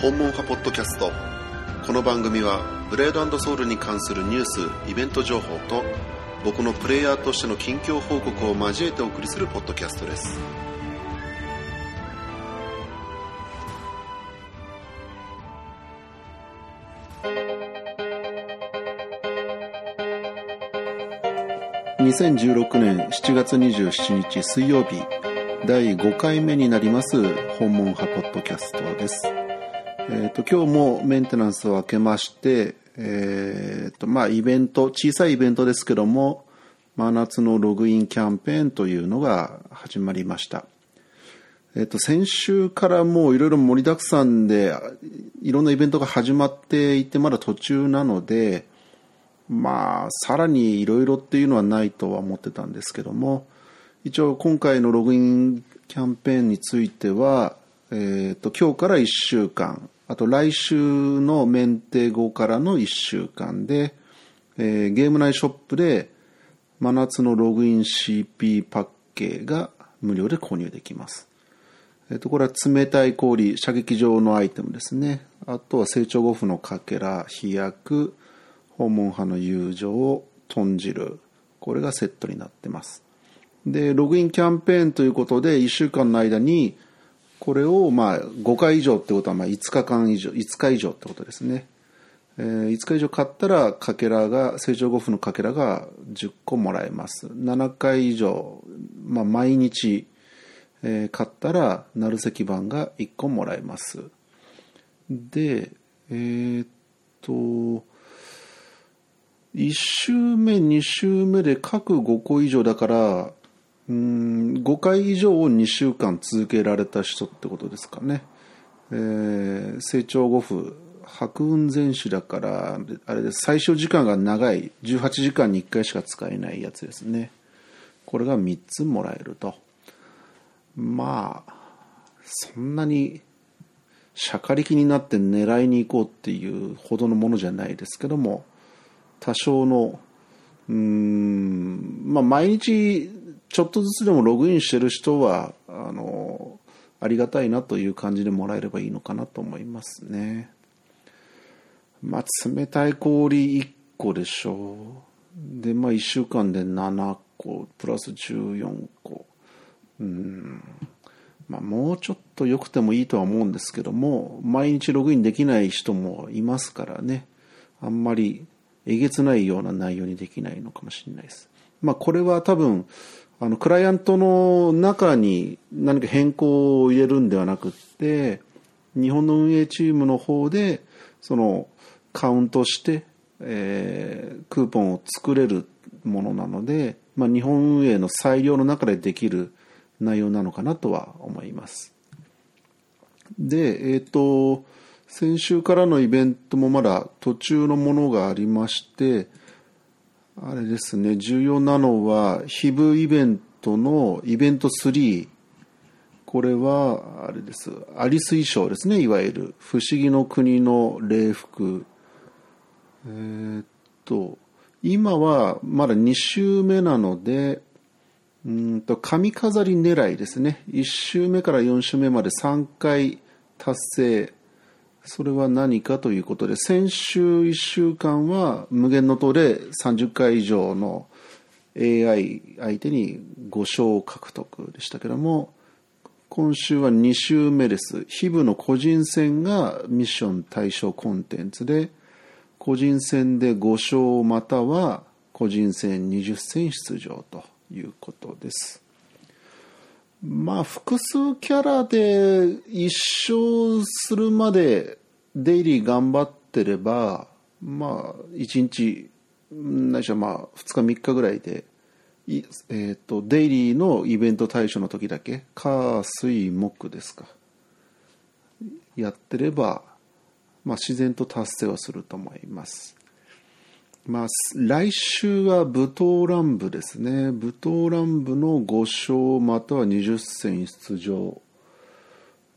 訪問派ポッドキャストこの番組はブレードソウルに関するニュースイベント情報と僕のプレイヤーとしての近況報告を交えてお送りするポッドキャストです2016年7月27日水曜日第5回目になります訪問派ポッドキャストです。え、ー、と、今日もメンテナンスを明けまして、えっ、ー、と、まあ、イベント、小さいイベントですけども、真夏のログインキャンペーンというのが始まりました。えっ、ー、と、先週からもういろいろ盛りだくさんで、いろんなイベントが始まっていて、まだ途中なので、まあ、さらにいろいろっていうのはないとは思ってたんですけども、一応今回のログインキャンペーンについては、えーと、今日から1週間あと来週のメンテ後からの1週間で、えー、ゲーム内ショップで真夏のログイン CP パッケーが無料で購入できます。えっ、ー、と、これは冷たい氷、射撃場のアイテムですね。あとは成長5分のかけら、飛躍、訪問派の友情、豚汁。これがセットになってます。で、ログインキャンペーンということで、1週間の間に、これをまあ5回以上ってことはまあ5日間以上、5日以上ってことですね。えー、5日以上買ったら、かけらが、成長5分のかけらが10個もらえます。7回以上、まあ毎日、えー、買ったら、なる石板が1個もらえます。で、えー、っと、1週目、2週目で各5個以上だから、うん5回以上を2週間続けられた人ってことですかね。えー、成長5分、白雲全種だから、あれです、最小時間が長い、18時間に1回しか使えないやつですね。これが3つもらえると。まあ、そんなに、しゃかりきになって狙いに行こうっていうほどのものじゃないですけども、多少の、うん、まあ毎日ちょっとずつでもログインしてる人は、あの、ありがたいなという感じでもらえればいいのかなと思いますね。まあ、冷たい氷1個でしょう。で、まあ、1週間で7個、プラス14個。うん。まあ、もうちょっと良くてもいいとは思うんですけども、毎日ログインできない人もいますからね。あんまりえげつないような内容にできないのかもしれないです。まあ、これは多分、あの、クライアントの中に何か変更を入れるんではなくって、日本の運営チームの方で、その、カウントして、えー、クーポンを作れるものなので、まあ、日本運営の裁量の中でできる内容なのかなとは思います。で、えっ、ー、と、先週からのイベントもまだ途中のものがありまして、あれですね、重要なのは、ヒブイベントのイベント3。これは、あれです。アリス衣装ですね、いわゆる。不思議の国の礼服。えー、っと、今はまだ2週目なので、うんと、髪飾り狙いですね。1週目から4週目まで3回達成。それは何かということで、先週1週間は無限の塔で30回以上の AI 相手に5勝獲得でしたけども、今週は2週目です。ヒブの個人戦がミッション対象コンテンツで、個人戦で5勝または個人戦20戦出場ということです。まあ、複数キャラで一勝するまでデイリー頑張ってれば、まあ、1日、ないしはまあ、2日3日ぐらいで、えっ、ー、と、デイリーのイベント対象の時だけ、火、水、木ですか。やってれば、まあ、自然と達成はすると思います。まあ、来週は武闘乱舞ですね。武闘乱舞の5勝または20戦出場。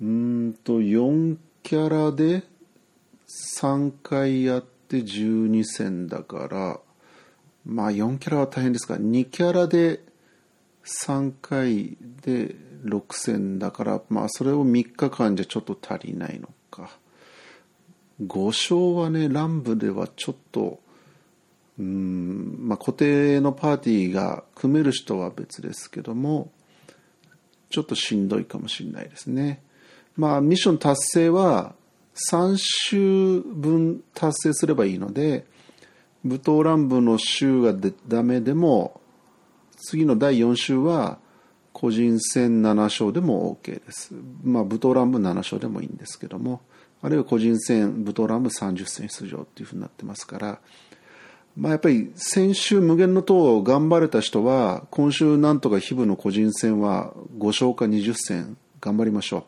うんと、4キャラで3回やって12戦だから、まあ4キャラは大変ですが、2キャラで3回で6戦だから、まあそれを3日間じゃちょっと足りないのか。5勝はね乱舞ではちょっとうんまあ固定のパーティーが組める人は別ですけどもちょっとしんどいかもしれないですねまあミッション達成は3週分達成すればいいので武闘乱舞の週がダメでも次の第4週は個人戦7勝でも OK です。まあ、武闘乱舞7勝でもいいんですけども、あるいは個人戦、武闘乱舞30戦出場っていうふうになってますから、まあ、やっぱり先週無限の塔を頑張れた人は、今週なんとか日部の個人戦は5勝か20戦頑張りましょ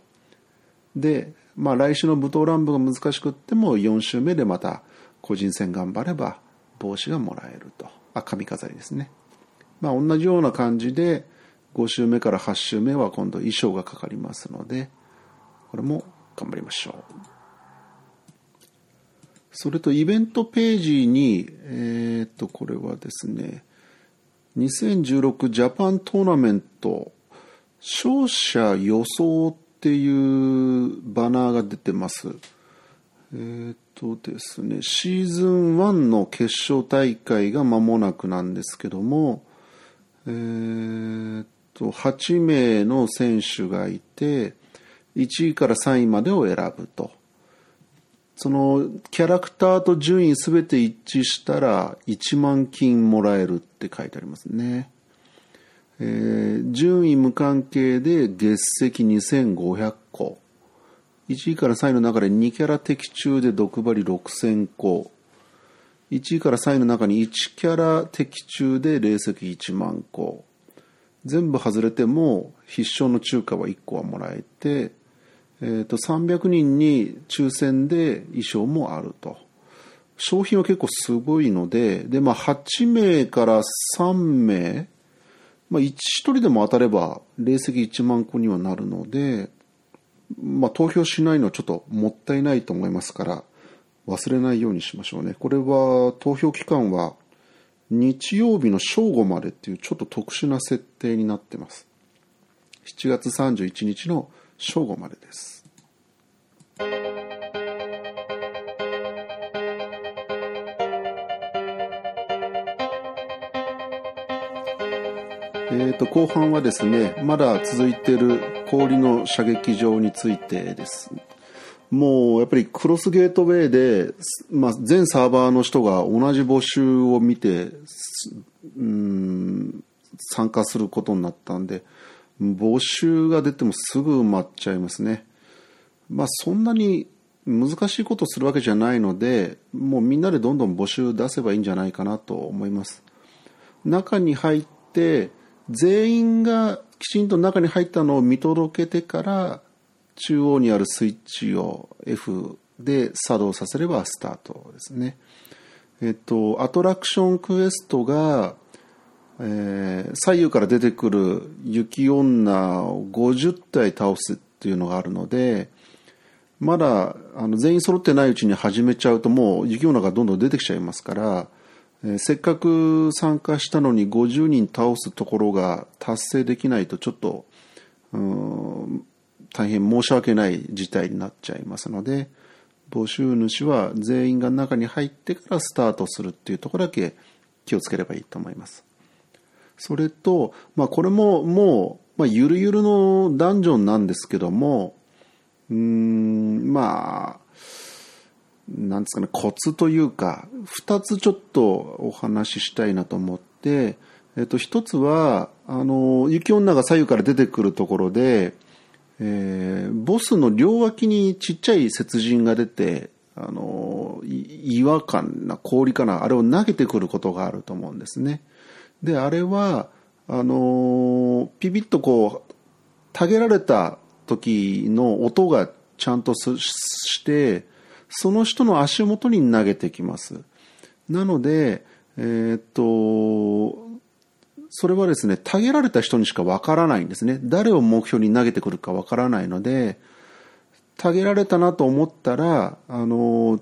う。で、まあ、来週の武闘乱舞が難しくっても4週目でまた個人戦頑張れば帽子がもらえると。あ、髪飾りですね。まあ、同じような感じで、5週目から8週目は今度衣装がかかりますので、これも頑張りましょう。それとイベントページに、えっ、と、これはですね、2016ジャパントーナメント勝者予想っていうバナーが出てます。えっ、とですね、シーズン1の決勝大会が間もなくなんですけども、えー、と8名の選手がいて1位から3位までを選ぶとそのキャラクターと順位全て一致したら1万金もらえるって書いてありますね、えー、順位無関係で月石2500個。1位から3位の中で2キャラ的中で毒針6000個。1位から3位の中に1キャラ的中で霊石1万個。全部外れても必勝の中華は1個はもらえて、えー、と300人に抽選で衣装もあると。商品は結構すごいのでで、まあ、8名から3名、まあ、1, 人でも当たれば霊石1万個にはなるので、まあ、投票しないのはちょっともったいないと思いますから忘れないようにしましょうねこれは投票期間は日曜日の正午までっていうちょっと特殊な設定になってます。7月31日の正午までです。えー、と後半はですねまだ続いてる氷の射撃場についてですもうやっぱりクロスゲートウェイで、まあ、全サーバーの人が同じ募集を見てうん参加することになったんで募集が出てもすぐ埋まっちゃいますね。まあそんなに難しいことするわけじゃないのでもうみんなでどんどん募集出せばいいんじゃないかなと思います。中に入って全員がきちんと中に入ったのを見届けてから中央にあるスイッチを F で作動させればスタートですね。えっと、アトラクションクエストが、えー、左右から出てくる雪女を50体倒すっていうのがあるので、まだあの全員揃ってないうちに始めちゃうともう雪女がどんどん出てきちゃいますから、え、せっかく参加したのに50人倒すところが達成できないとちょっと、うん大変申し訳ない事態になっちゃいますので募集主は全員が中に入ってからスタートするっていうところだけ気をつければいいと思います。それと、まあ、これももう、まあ、ゆるゆるのダンジョンなんですけどもうんまあなんですかねコツというか2つちょっとお話ししたいなと思って、えっと、1つはあの雪女が左右から出てくるところでえー、ボスの両脇にちっちゃい雪人が出て、あの、岩かな、氷かな、あれを投げてくることがあると思うんですね。で、あれは、あの、ピピッとこう、たげられた時の音がちゃんとして、その人の足元に投げてきます。なので、えー、っと、それはですね、たげられた人にしかわからないんですね。誰を目標に投げてくるかわからないので、たげられたなと思ったら、あの、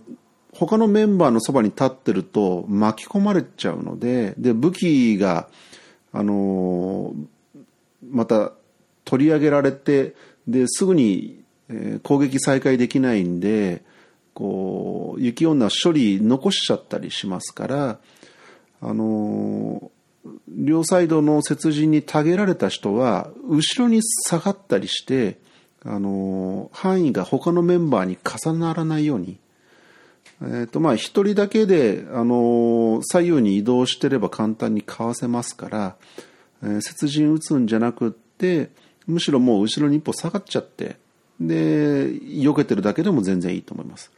他のメンバーのそばに立ってると巻き込まれちゃうので、で、武器が、あの、また取り上げられて、で、すぐに、攻撃再開できないんで、こう雪女処理残しちゃったりしますからあの両サイドの雪人にたげられた人は後ろに下がったりしてあの範囲が他のメンバーに重ならないようにえーとまあ、1人だけで、あの左右に移動してれば簡単にかわせますから、えー、雪人打つんじゃなくってむしろもう後ろに一歩下がっちゃってで避けてるだけでも全然いいと思います。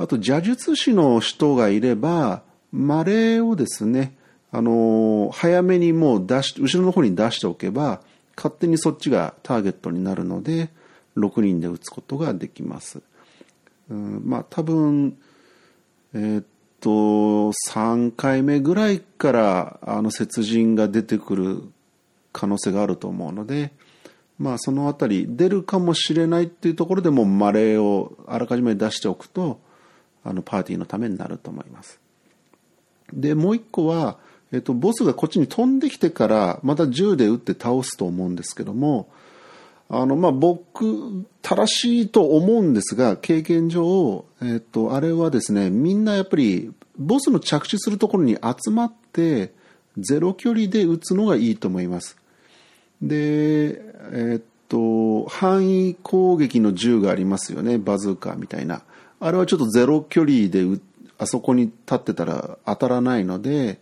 あと邪術師の人がいればマレーをですね、あの早めにもう出し後ろの方に出しておけば勝手にそっちがターゲットになるので6人で打つことができます、うん、まあ多分えー、っと3回目ぐらいからあの雪人が出てくる可能性があると思うので、まあ、その辺り出るかもしれないっていうところでもマレーをあらかじめ出しておくとあのパーティーのためになると思います。でもう一個は、えっと、ボスがこっちに飛んできてからまた銃で撃って倒すと思うんですけどもあの、まあ、僕、正しいと思うんですが、経験上、えっと、あれはですね、みんなやっぱり、ボスの着地するところに集まって、ゼロ距離で撃つのがいいと思います。で、えっと、範囲攻撃の銃がありますよね、バズーカみたいな。あれはちょっとゼロ距離であそこに立ってたら当たらないので、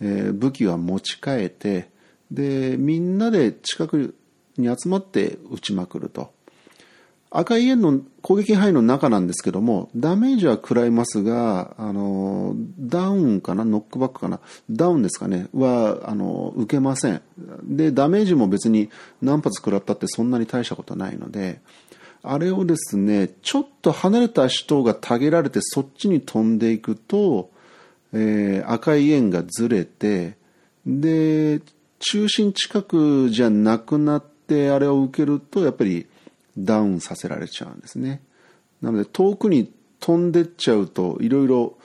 えー、武器は持ち替えて、で、みんなで近くに集まって撃ちまくると。赤い円の攻撃範囲の中なんですけども、ダメージは食らいますが、あの、ダウンかなノックバックかなダウンですかねは、あの、受けません。で、ダメージも別に何発食らったってそんなに大したことないので、あれをですね、ちょっと離れた人がたげられてそっちに飛んでいくと、えー、赤い円がずれて、で、中心近くじゃなくなってあれを受けるとやっぱりダウンさせられちゃうんですね。なので遠くに飛んでっちゃうといろいろ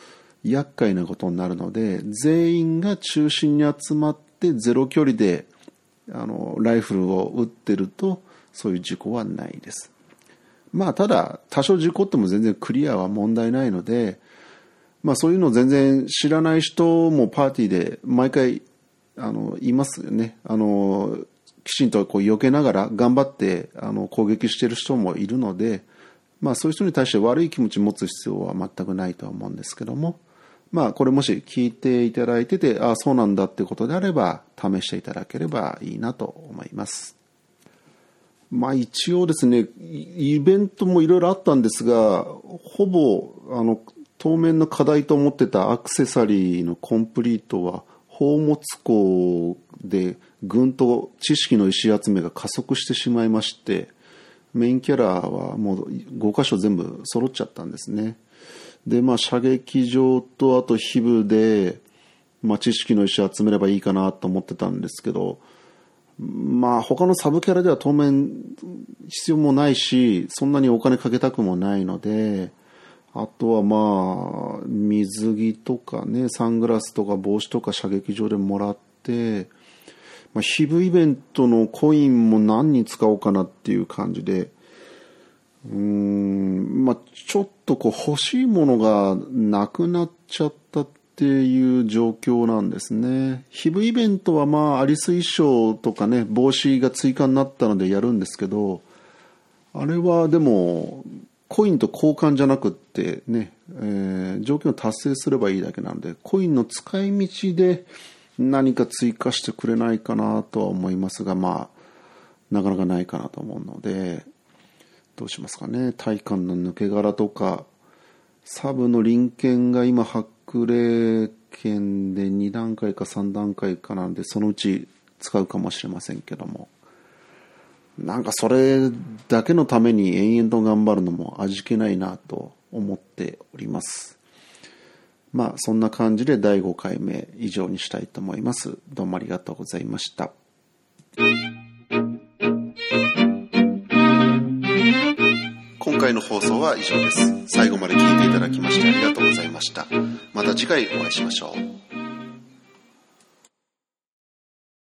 厄介なことになるので全員が中心に集まってゼロ距離であのライフルを撃ってるとそういう事故はないです。まあただ多少事故っても全然クリアは問題ないのでまあそういうの全然知らない人もパーティーで毎回あのいますよねあのきちんとこう避けながら頑張ってあの攻撃してる人もいるので、まあ、そういう人に対して悪い気持ちを持つ必要は全くないとは思うんですけども、まあ、これもし聞いていただいててああそうなんだってことであれば試していただければいいなと思います。まあ一応ですね、イベントもいろいろあったんですが、ほぼあの当面の課題と思ってたアクセサリーのコンプリートは宝物庫でぐんと知識の石集めが加速してしまいましてメインキャラはもう5箇所全部揃っちゃったんですね。でまあ射撃場とあと皮膚で、まあ、知識の石集めればいいかなと思ってたんですけどまあ他のサブキャラでは当面必要もないしそんなにお金かけたくもないのであとはまあ水着とかねサングラスとか帽子とか射撃場でもらってまあ、ヒブイベントのコインも何に使おうかなっていう感じで、うーん、まあ、ちょっとこう欲しいものがなくなっちゃったっていう状況なんですね。ヒブイベントはまあ、アリス衣装とかね、帽子が追加になったのでやるんですけど、あれはでも、コインと交換じゃなくってね、えー、条件を達成すればいいだけなので、コインの使い道で、何か追加してくれないかなとは思いますが、まあ、なかなかないかなと思うので、どうしますかね。体幹の抜け殻とか、サブの臨検が今、白霊剣で2段階か3段階かなんで、そのうち使うかもしれませんけども。なんかそれだけのために延々と頑張るのも味気ないなと思っております。まあそんな感じで第5回目以上にしたいと思います。どうもありがとうございました。回の放送は以上です。最後まで聞いていただきましてありがとうございました。また次回お会いしましょう。